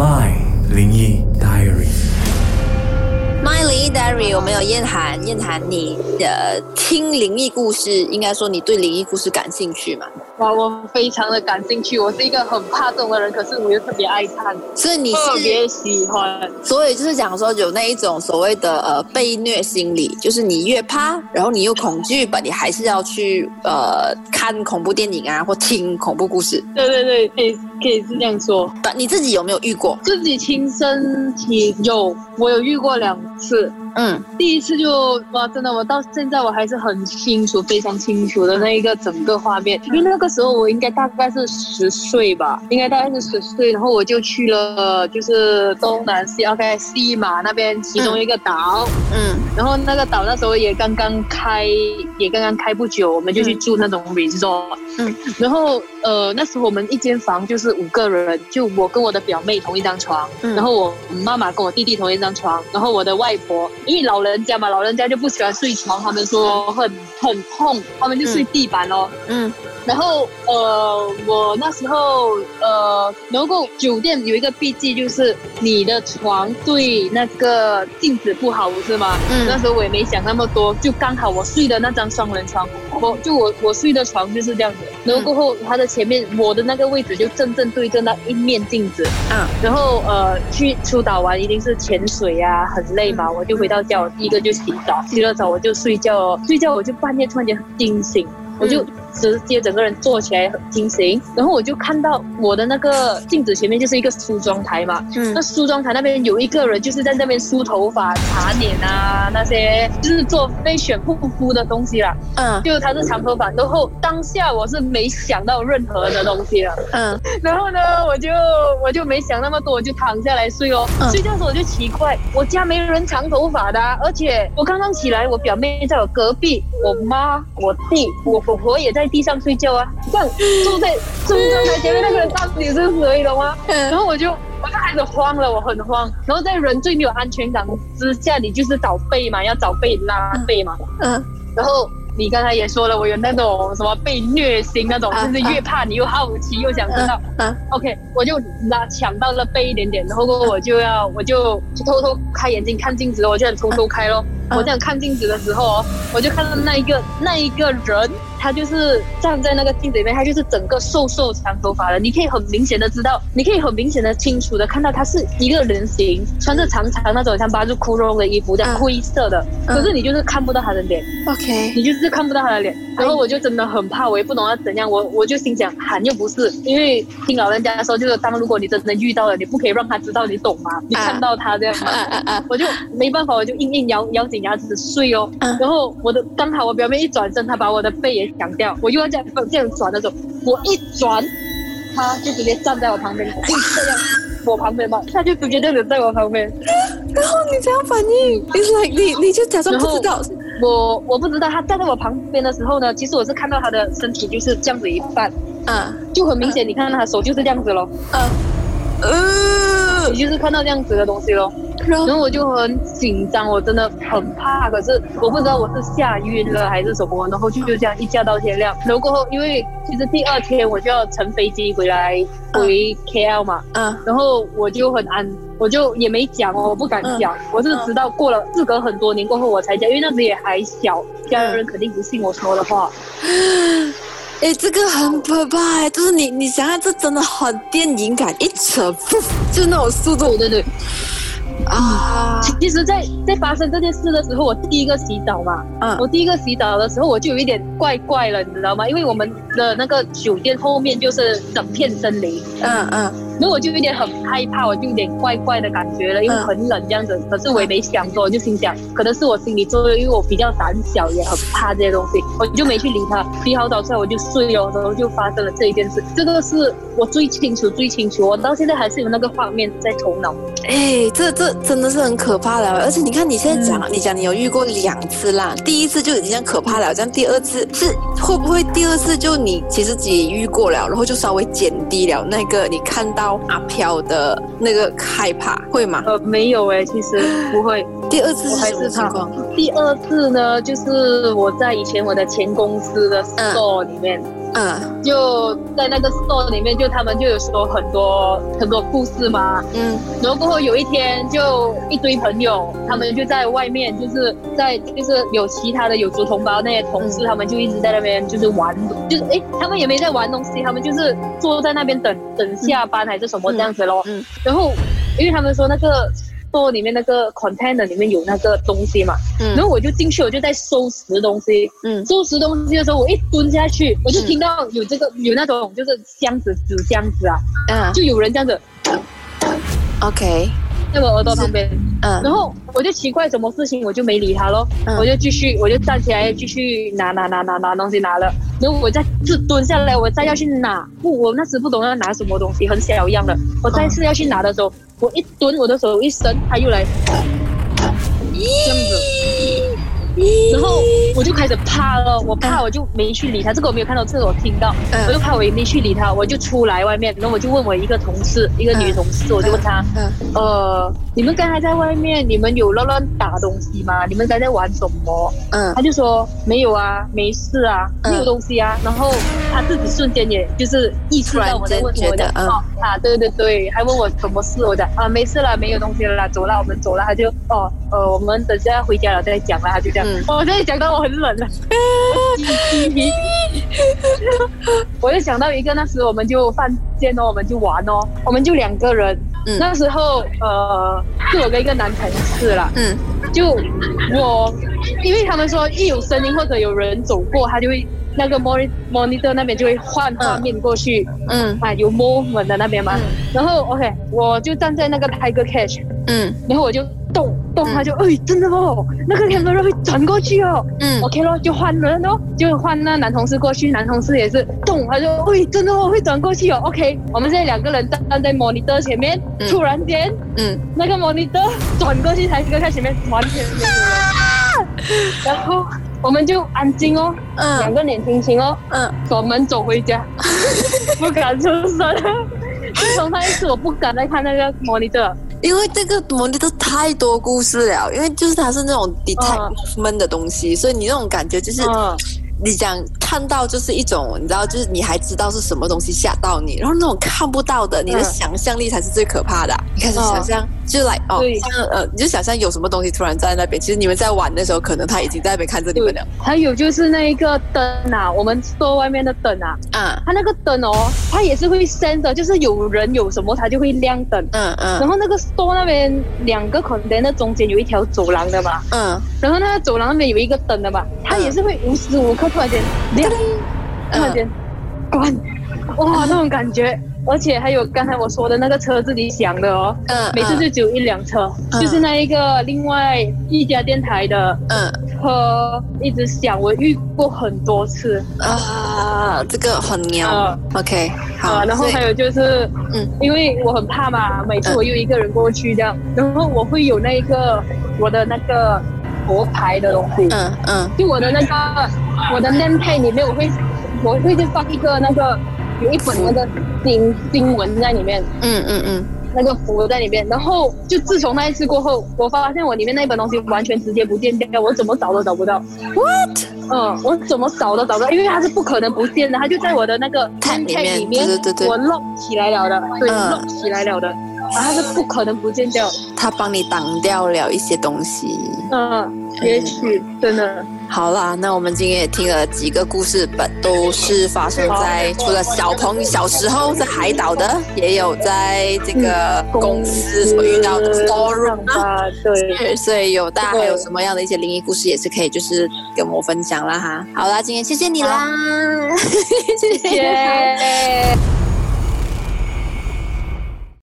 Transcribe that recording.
My 灵异 Diary。My 灵异 Diary，我们有燕涵，燕涵，你的听灵异故事，应该说你对灵异故事感兴趣嘛？哇，我非常的感兴趣。我是一个很怕动的人，可是我又特别爱看，所以你，特别喜欢。所以就是讲说有那一种所谓的呃被虐心理，就是你越怕，然后你又恐惧吧，你还是要去呃看恐怖电影啊，或听恐怖故事。对对对，可以可以是这样说。但你自己有没有遇过？自己亲身体有，我有遇过两次。嗯。第一次就哇，真的，我到现在我还是很清楚，非常清楚的那一个整个画面，因为那个时候我应该大概是十岁吧，应该大概是十岁，然后我就去了，就是东南西 OK 西马那边其中一个岛，嗯。然后那个岛那时候也刚刚开，也刚刚开不久，我们就去住那种 resort。嗯，然后呃那时候我们一间房就是五个人，就我跟我的表妹同一张床，嗯。然后我妈妈跟我弟弟同一张床，然后我的外婆，因为老人家嘛，老人家就不喜欢睡床，他们说很很痛，他们就睡地板咯。嗯然后呃，我那时候呃，能够酒店有一个笔记，就是你的床对那个镜子不好，不是吗？嗯那嗯时候我也没想那么多，就刚好我睡的那张双人床，我就我我睡的床就是这样子。然后过后，他的前面我的那个位置就正正对着那一面镜子。嗯然后呃，去出岛玩一定是潜水呀、很累嘛，我就回到家，我第一个就洗澡，洗了澡我就睡觉哦，睡觉我就半夜突然间惊醒，我就直接整个人坐起来很惊醒，然后我就看到我的那个镜子前面就是一个梳妆台嘛，嗯。那梳妆台那边有一个人就是在那边梳头发、擦脸啊那些，就是做被选护肤的东西啦，嗯。就他是长头发，然后当下我是没想到任何的东西了。嗯。然后呢，我就我就没想那么多，我就躺下来睡哦。嗯。睡觉的时候我就奇怪，我家没人长头发的啊、而且我刚刚起来，我表妹在我隔壁，我妈、我弟、我婆婆也在地上睡觉啊。这样坐在坐在台前面那个人到底是谁，懂吗？然嗯后我就我就开始慌了，我很慌。然后在人最没有安全感之下，你就是找背嘛，要找背拉背嘛。嗯然后你刚才也说了，我有那种什么被虐心那种，啊就是越怕你又好奇又想知道。嗯 OK，我就拉抢到了背一点点，然后我就要我就就偷偷开眼睛看镜子，我就很偷偷开咯。嗯我这样看镜子的时候哦，我就看到那一个那一个人，他就是站在那个镜子里面，他就是整个瘦瘦长头发的，你可以很明显的知道，你可以很明显的清楚的看到他是一个人形，穿着长长那种像巴住窟窿的衣服，这样嗯。灰色的，嗯。可是你就是看不到他的脸。，OK，你就是看不到他的脸，然后我就真的很怕，我也不懂要怎样，我我就心想喊又不是，因为听老人家说，就是当如果你真的遇到了，你不可以让他知道，你懂吗？你看到他这样嘛，啊啊啊，我就没办法，我就硬硬咬咬紧牙齿睡哦。嗯。然后我的刚好我表妹一转身，她把我的背也抢掉，我又要这样这样转的时候，我一转，她就直接站在我旁边，就这样。我旁边嘛，她就直接这样子在我旁边，然后你这样反应，It's like 你你就假装不知道，我我不知道她站在我旁边的时候呢，其实我是看到她的身体就是这样子一半，嗯。就很明显，你看他手就是这样子咯，嗯。呃，你就是看到这样子的东西咯。然后我就很紧张，我真的很怕，可是我不知道我是吓晕了还是什么，然后就就这样一觉到天亮。然后过后，因为其实第二天我就要乘飞机回来回 KL 嘛，嗯然后我就很安，我就也没讲哦，我不敢讲，我是直到过了事隔很多年过后我才讲，因为那时也还小，家人肯定不信我说的话。哎，这个很可怕哎，就是你你想想，这真的很电影感，一扯，噗就那种速度对对对，啊，其实在，在发生这件事的时候，我第一个洗澡嘛，嗯。我第一个洗澡的时候，我就有一点怪怪了，你知道吗？因为我们的那个酒店后面就是整片森林，嗯嗯然后我就有点很害怕，我就有点怪怪的感觉了，因为嗯很冷这样子。可是我也没想多，我就心想，可能是我心理作用，因为我比较胆小，也很怕这些东西，我就没去理他。洗好澡出来我就睡了，然后就发生了这一件事。这个是我最清楚、最清楚，我到现在还是有那个画面在头脑。哎，这这真的是很可怕了，而且你看你现在讲，你讲你有遇过两次啦，第一次就已经这样可怕了，这样第二次是会不会第二次就你其实自己遇过了，然后就稍微减低了那个你看到阿飘的那个害怕，会吗？呃，没有诶，其实 不会。第二次还是什么情况？第二次呢，就是我在以前我的前公司的 store 里面，嗯就在那个 store 里面，就他们就有说很多很多故事嘛。嗯。然后过后有一天，就一堆朋友，他们就在外面，就是在就是有其他的有族同胞那些同事，嗯。他们就一直在那边就是玩，就是诶，他们也没在玩东西，他们就是坐在那边等等下班还是什么这样子咯。嗯。然后因为他们说那个 store 里面那个 container 里面有那个东西嘛，然嗯后我就进去，我就在收拾东西。嗯。收拾东西的时候，我一蹲下去，我就听到有这个有那种就是箱子纸箱子啊，嗯。就有人这样子，OK，在我耳朵旁边。嗯。然后我就奇怪什么事情，我就没理他咯，嗯。我就继续，我就站起来继续拿拿拿拿拿东西拿了，然后我再次蹲下来，我再要去拿，不，我那时不懂要拿什么东西，很小一样的，我再次要去拿的时候，我一蹲，我的手一伸，他又来。这样子，然后我就开始怕了，我怕我就没去理他，这个我没有看到，这个我听到，嗯我就怕我也没去理他，我就出来外面，然后我就问我一个同事，一个女同事，我就问她。嗯呃，你们刚才在外面，你们有乱乱打东西吗？你们刚才在玩什么？嗯他就说没有啊，没事啊，嗯没有东西啊。然后他自己瞬间也就是意识到我在问什么，突然间觉得嗯哦啊，对对对，还问我什么事，我讲啊没事了，没有东西了啦，走了，我们走了。他就哦呃，我们等下回家了再讲了，他就这样。我现在讲到我很冷了，我就想到一个，那时我们就犯贱哦，我们就玩哦，我们就两个人。嗯。那时候呃，是我跟一个男同事啦，嗯。就我，因为他们说一有声音或者有人走过，他就会那个 monitor monitor 那边就会换画面过去、嗯。啊，有 movement 的那边嘛。然后 OK，我就站在那个 tiger catch，嗯。然后我就动动，嗯他就哎真的哦，那个 camera 会转过去哦。嗯 OK 咯，就换人哦，就换那男同事过去，男同事也是动，他就喂，真的哦，会转过去哦。OK，我们现在两个人站站在 monitor 前面，嗯突然间嗯那个 monitor 转过去，才跟他前面完全没有人，然后我们就安静哦，两嗯个脸轻轻哦，嗯锁门走回家，不敢出声。自从那一次，我不敢再看那个 monitor。因为这个模拟都太多故事了，因为就是它是那种 detect movement 的东西，所以你那种感觉就是。嗯，你想看到就是一种，你知道，就是你还知道是什么东西吓到你，然后那种看不到的，你的嗯想象力才是最可怕的啊、你开始哦想象，就来哦，对像呃，你就想象有什么东西突然在那边，其实你们在玩的时候，可能他已经在那边看着你们了。还有就是那一个灯啊，我们 store 外面的灯啊，嗯，它那个灯哦，它也是会 sense 的，就是有人有什么，它就会亮灯。嗯嗯然后那个 store 那边两个 container 中间有一条走廊的嘛，嗯然后那个走廊那边有一个灯的嘛，它也是会无时无刻突然间亮，突然间关，哇，那种感觉。而且还有刚才我说的那个车自己响的哦，嗯，每次就只有一辆车，嗯。就是那一个另外一家电台的嗯车一直响，我遇过很多次。啊，这个很牛。呃 OK，好，啊，然后还有就是，嗯。因为我很怕嘛，每次嗯。我又一个人过去这样，然后我会有那一个我的那个佛牌的东西，嗯嗯。就我的那个我的 name tag 里面，我会我会就放一个那个有一本那个经经文在里面，嗯嗯嗯，那个符在里面，然后就自从那一次过后，我发现我里面那一本东西完全直接不见掉，我怎么找都找不到。What？嗯，我怎么找都找不到，因为它是不可能不见的，它就在我的那个 Tag 里面里面，对对对对我 lock 起来了的，对、嗯 l o c k 起来了的，啊，它是不可能不见掉的。他帮你挡掉了一些东西。嗯，也许真的，好啦，那我们今天也听了几个故事，本都是发生在除了小朋小时候在海岛的，也有在这个公司所遇到的。啊，对，所以有大家对还有什么样的一些灵异故事，也是可以就是跟我分享啦哈。好啦，今天谢谢你啦，谢 谢谢。